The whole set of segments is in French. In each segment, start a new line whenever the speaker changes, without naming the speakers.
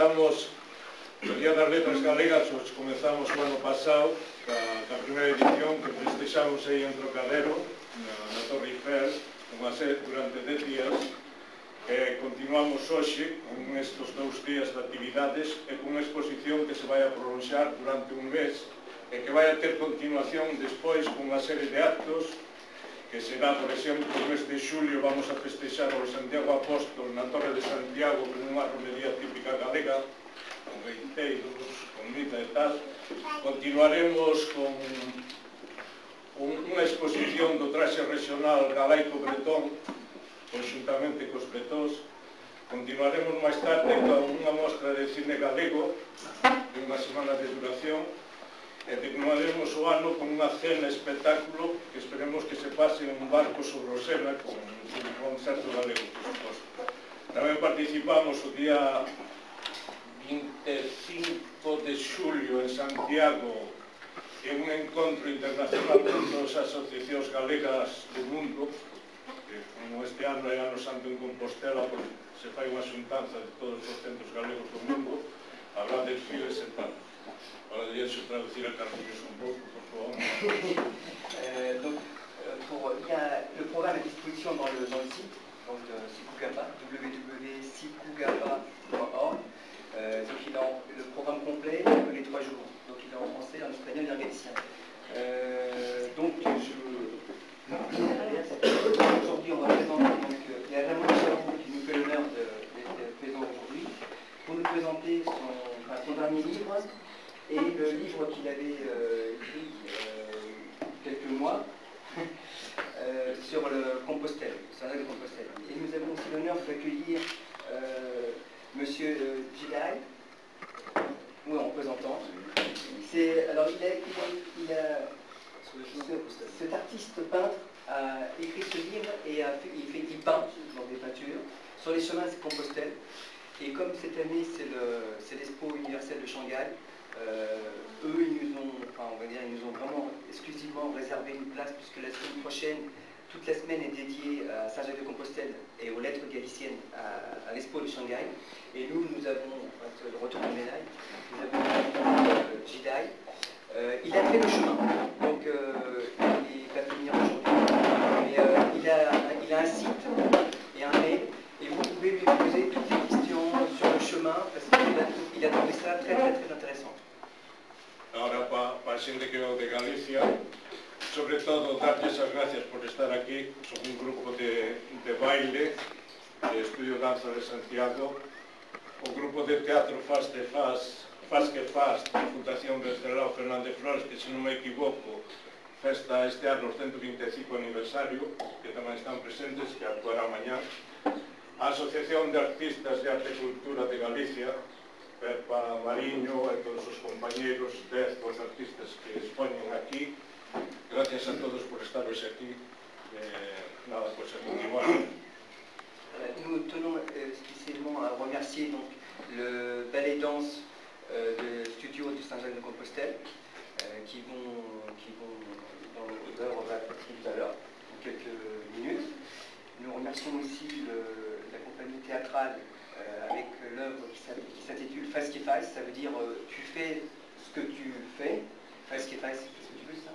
estamos o Día das Letras Galegas os comenzamos o ano pasado ca, ca primeira edición que festexamos aí en Trocadero na, na Torre Eiffel unha ser durante 10 días e continuamos hoxe con estes dous días de actividades e con unha exposición que se vai a prolonxar durante un mes e que vai a ter continuación despois con unha serie de actos que será, por exemplo, no mes de xulio vamos a festexar o Santiago Apóstol na Torre de Santiago con unha romería típica galega, con reiteiros, con mita e tal. Continuaremos con unha exposición do traxe regional galaico-bretón, conjuntamente cos bretós. Continuaremos máis tarde con unha mostra de cine galego, de unha semana de duración, e demoaremos o ano con unha cena espectáculo que esperemos que se pase en un barco sobre o Sena con un concerto galego, por suposto. Tamén participamos o día 25 de xulio en Santiago en un encontro internacional con as asociacións galegas do mundo que como este ano é ano santo en Compostela, porque se fai unha xuntanza de todos os centros galegos do mundo, habrá desfiles e tal. Se traducir a por favor.
Euh, donc, euh, pour, il y a le programme à disposition dans le, dans le site, donc euh, Sikugapa, www.sikugapa.org. Euh, donc il a le programme complet les trois jours. Donc il est en français, en espagnol et en galicien. Euh, donc je... Aujourd'hui on va présenter donc, euh, il y a Raymond Chabot qui nous fait l'honneur de- d'être présent aujourd'hui pour nous présenter son, enfin, son dernier livre et le livre qu'il avait euh, écrit euh, quelques mois euh, sur le Compostelle, sur la de Compostelle. Et nous avons aussi l'honneur d'accueillir euh, Monsieur euh, Gilay, oui, en représentant. C'est, alors, il a, il a- il a- ce- cet artiste peintre a écrit ce livre et a fait, il, fait, il peint dans des peintures sur les chemins de Compostelle. Et comme cette année c'est le- c'est l'Expo universelle de Shanghai, euh, eux ils nous ont, enfin on va dire, ils nous ont vraiment exclusivement réservé une place puisque la semaine prochaine, toute la semaine est dédiée à Saint-Jacques-de-Compostelle et aux lettres galiciennes à, à l'Expo de Shanghai. Et nous, nous avons, le retour de médaille, nous avons euh, il a fait le chemin, donc euh, il va venir aujourd'hui. Mais euh, il, a, un site et un mail, et vous pouvez lui poser toutes les questions sur le chemin, parce qu'il a, trouvé ça très très très intéressant.
Ahora, para pa de Galicia, sobre todo, darlles as gracias por estar aquí. Son un grupo de, de baile, de estudio danza de Santiago, o grupo de teatro Faz de Faz, Faz que Faz, da Fundación Bercelao Fernández Flores, que, se non me equivoco, festa este ano o 125 aniversario, que tamén están presentes, que actuará mañá. A Asociación de Artistas de Arte e Cultura de Galicia, Pepa Mariño e todos os compañeros, dez os artistas que expoñen aquí, Gracias a todos por estar aquí. Eh.
Euh, Nous tenons euh, spécialement à remercier donc, le ballet danse euh, de studio de Saint-Jacques-de-Compostelle euh, qui vont, qui vont dans l'œuvre va être tout à l'heure, en quelques minutes. Nous remercions aussi la compagnie théâtrale avec l'œuvre qui s'intitule Face qui face, ça veut dire tu fais ce que tu fais, qui face, qu'est-ce que tu veux ça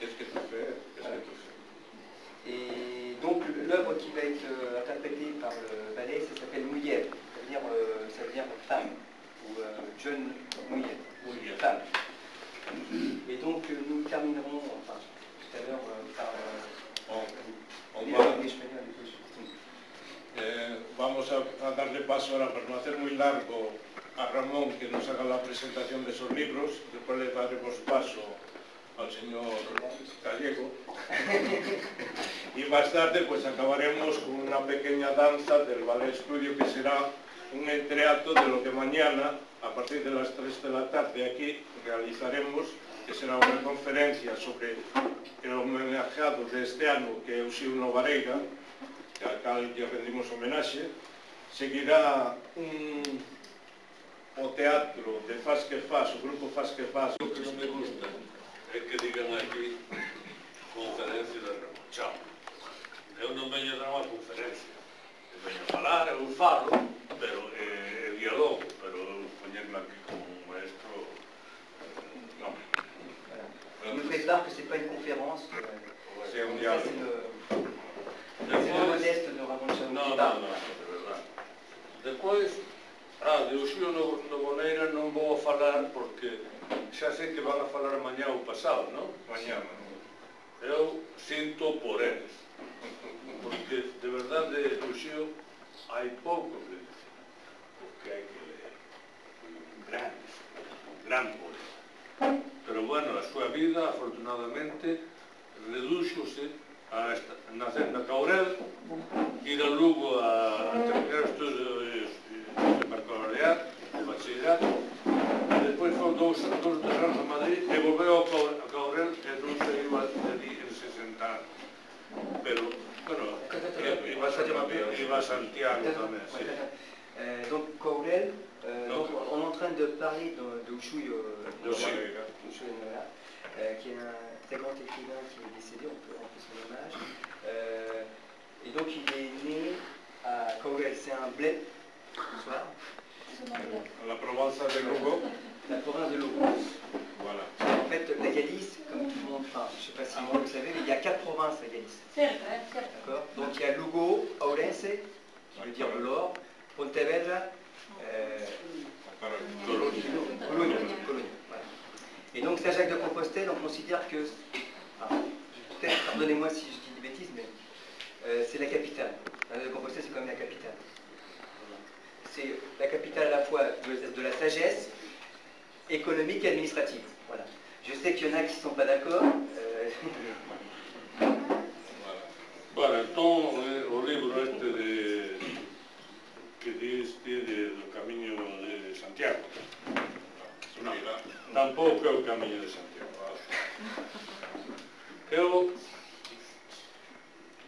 Qu'est-ce que tu fais? Qu'est-ce que tu fais?
Et donc l'œuvre qui va être euh, interprétée par le ballet, ça s'appelle Mouillère, ça veut dire, euh, ça veut dire femme, ou euh, jeune Mouillère,
Mouillère.
femme. Et donc nous terminerons, enfin, tout à l'heure par...
vamos a, a darle paso ahora, para no hacer muy largo, a Ramón que nos haga la presentación de esos libros, después le daremos paso al señor Gallego. Y más tarde pues acabaremos con una pequeña danza del ballet estudio que será un entreacto de lo que mañana a partir de las 3 de la tarde aquí realizaremos que será una conferencia sobre el homenajeado de este ano que é Usiuno Vareiga que a cal lle rendimos homenaxe seguirá un o teatro de Faz que Faz, o grupo Faz que Faz.
O que non me gusta é que digan aquí conferencia de Chao. Eu non veño dar unha conferencia. Eu veño falar, eu falo, pero é eh, diálogo, pero
eu poñerme aquí como un maestro, eh, non. Nous prépare que c'est pas une conférence. Euh,
c'est un dialogue.
C'est le, le modeste de Ramon Chao.
Non,
non,
non, de verdad. Depois, Ah, de Uxío no, no Boneira non vou a falar porque xa sei que van a falar mañá ou pasado, non?
Mañá, sí.
Eu sinto por eles. Porque, de verdade, Uxío hai pouco que dicir. Porque hai que ler. Un gran, un gran poeta. Pero, bueno, a súa vida, afortunadamente, reduxose a nacer na Caurel, ir a Lugo a, a terminar os estudos de bachillerato, e despois foi dous, dous tres anos a Madrid e volveu a Caurel, a Caurel e non saiu ali en 60 anos. Pero, bueno, e- iba a, Santiago, iba a Santiago tamén, sí.
Euh, donc euh, on est en train de parler de, de Ushui, euh,
De
euh, qui est un très grand écrivain qui est décédé, on peut rendre son hommage. Euh, et donc il est né à Courel, c'est un bled, bonsoir,
La Provenza de Lugo,
la province de Lugo.
voilà.
En fait, la Galice, comme tout le monde, enfin, je ne sais pas si vous le savez, mais il y a quatre provinces à Galice. D'accord Donc il y a Lugo, Ourense, qui veut dire de l'or, Pontevedra, euh,
Colonia.
Cologne. Cologne, voilà. Et donc Saint-Jacques de Compostelle, on considère que, alors, peut-être pardonnez-moi si je dis des bêtises, mais euh, c'est la capitale. Saint-Jacques de Compostelle, c'est quand même la capitale. C'est la capitale à la fois de, la sagesse économique et administrative. Voilà. Je sais qu'il y en a qui ne sont pas d'accord. euh,
entón, eh, o libro este de que diste de, do camiño de Santiago. Non, tampouco é o camiño de Santiago. Eu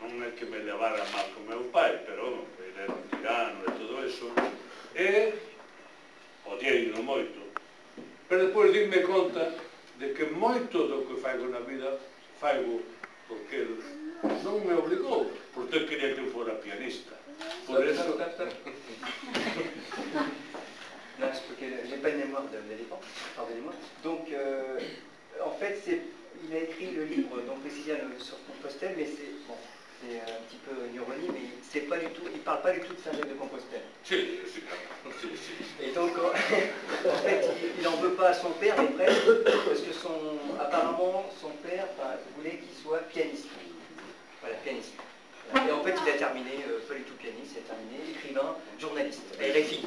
non é que me levara pero ele era un tirano e todo eso, e odiei no moito. Pero depois dime conta de que moito do que faigo na vida faigo porque el non me obligou, porque eu quería que eu fora pianista. Por
stop. Non, que j'ai pas une mémoire de l'éléphant, pardonnez-moi. Donc, euh, en fait, c'est, il a écrit le livre, donc Précision sur Compostelle, mais c'est, bon, c'est un petit peu une ironie, mais c'est pas du tout, il parle pas du tout de Saint-Jacques de Compostelle.
sí, sí.
Et donc, en fait, il- n'en veut pas à son père, mais presque, parce que son, apparemment, son père voulait qu'il soit pianiste. Voilà, pianiste. Et en fait, il a terminé, euh, pas du tout pianiste, il a terminé écrivain, journaliste, RFI.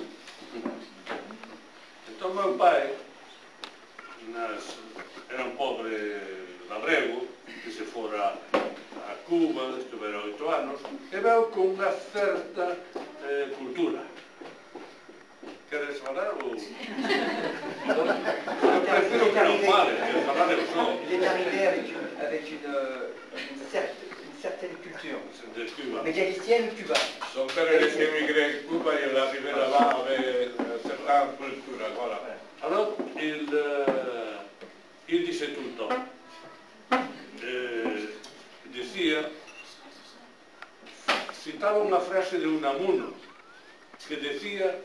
Entón meu pai nas, era un pobre labrego que se fora a Cuba, estuvera oito anos, e veu con unha certa eh, cultura. queres falar ou... Je préfère qu'on en parle, que parler aux gens.
Il est arrivé avec une, avec une, euh, une, certaine, une certaine culture.
De Cuba.
Mégalithienne Cuba.
Son père est émigré à Cuba et il est arrivé là-bas avec une certaine culture. Voilà.
Alors, il, euh, il disait tout le temps. Euh, il disait, citaba una frase de Unamuno que decía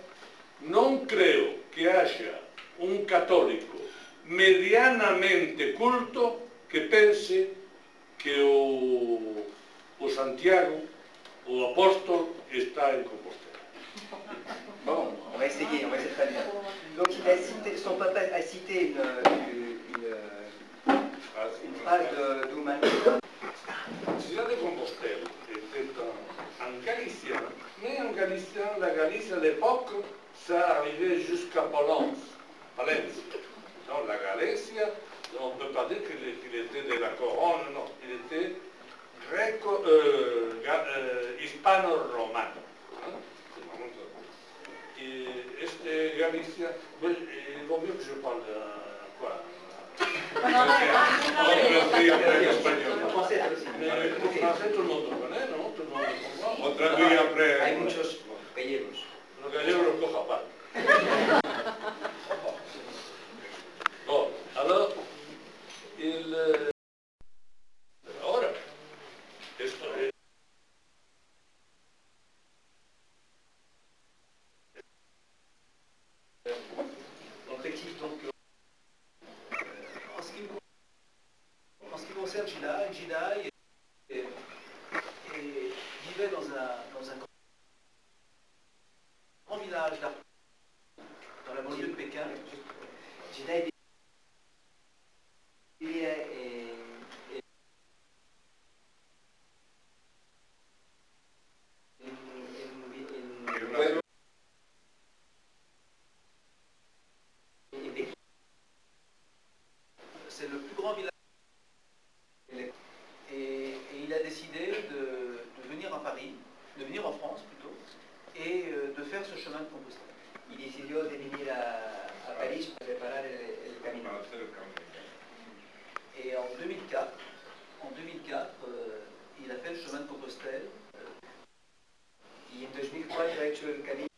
non creo que haxa un católico medianamente culto que pense que o, o Santiago, o apóstol, está en Compostela.
Bon, on va essayer, on va essayer de traduire. Donc il a cité, son papa a cité une, une, une, une phrase d'Ouman.
Ciudad de Compostela était en, Galicia, mais en Galicia, la Galicia d'époque, ça arrivait jusqu'à. Non, la Galicia, on ne peut pas dire qu'il était de la couronne, non, il était greco, euh, euh, hispano-romano. hein. Et este Galicia, il vaut mieux que je parle de quoi?
En français, aussi.
Mais en français, tout le monde le connaît, non? Tout le monde le comprend.
On traduit
Hay
après.
muchos gallegos.
Coja aparte. Bon, alors, il...
On précise donc que, euh, en ce qui me
connaissait Gina, Gina et, et, et vivait dans un, dans un
감사합니다. Hecho el camino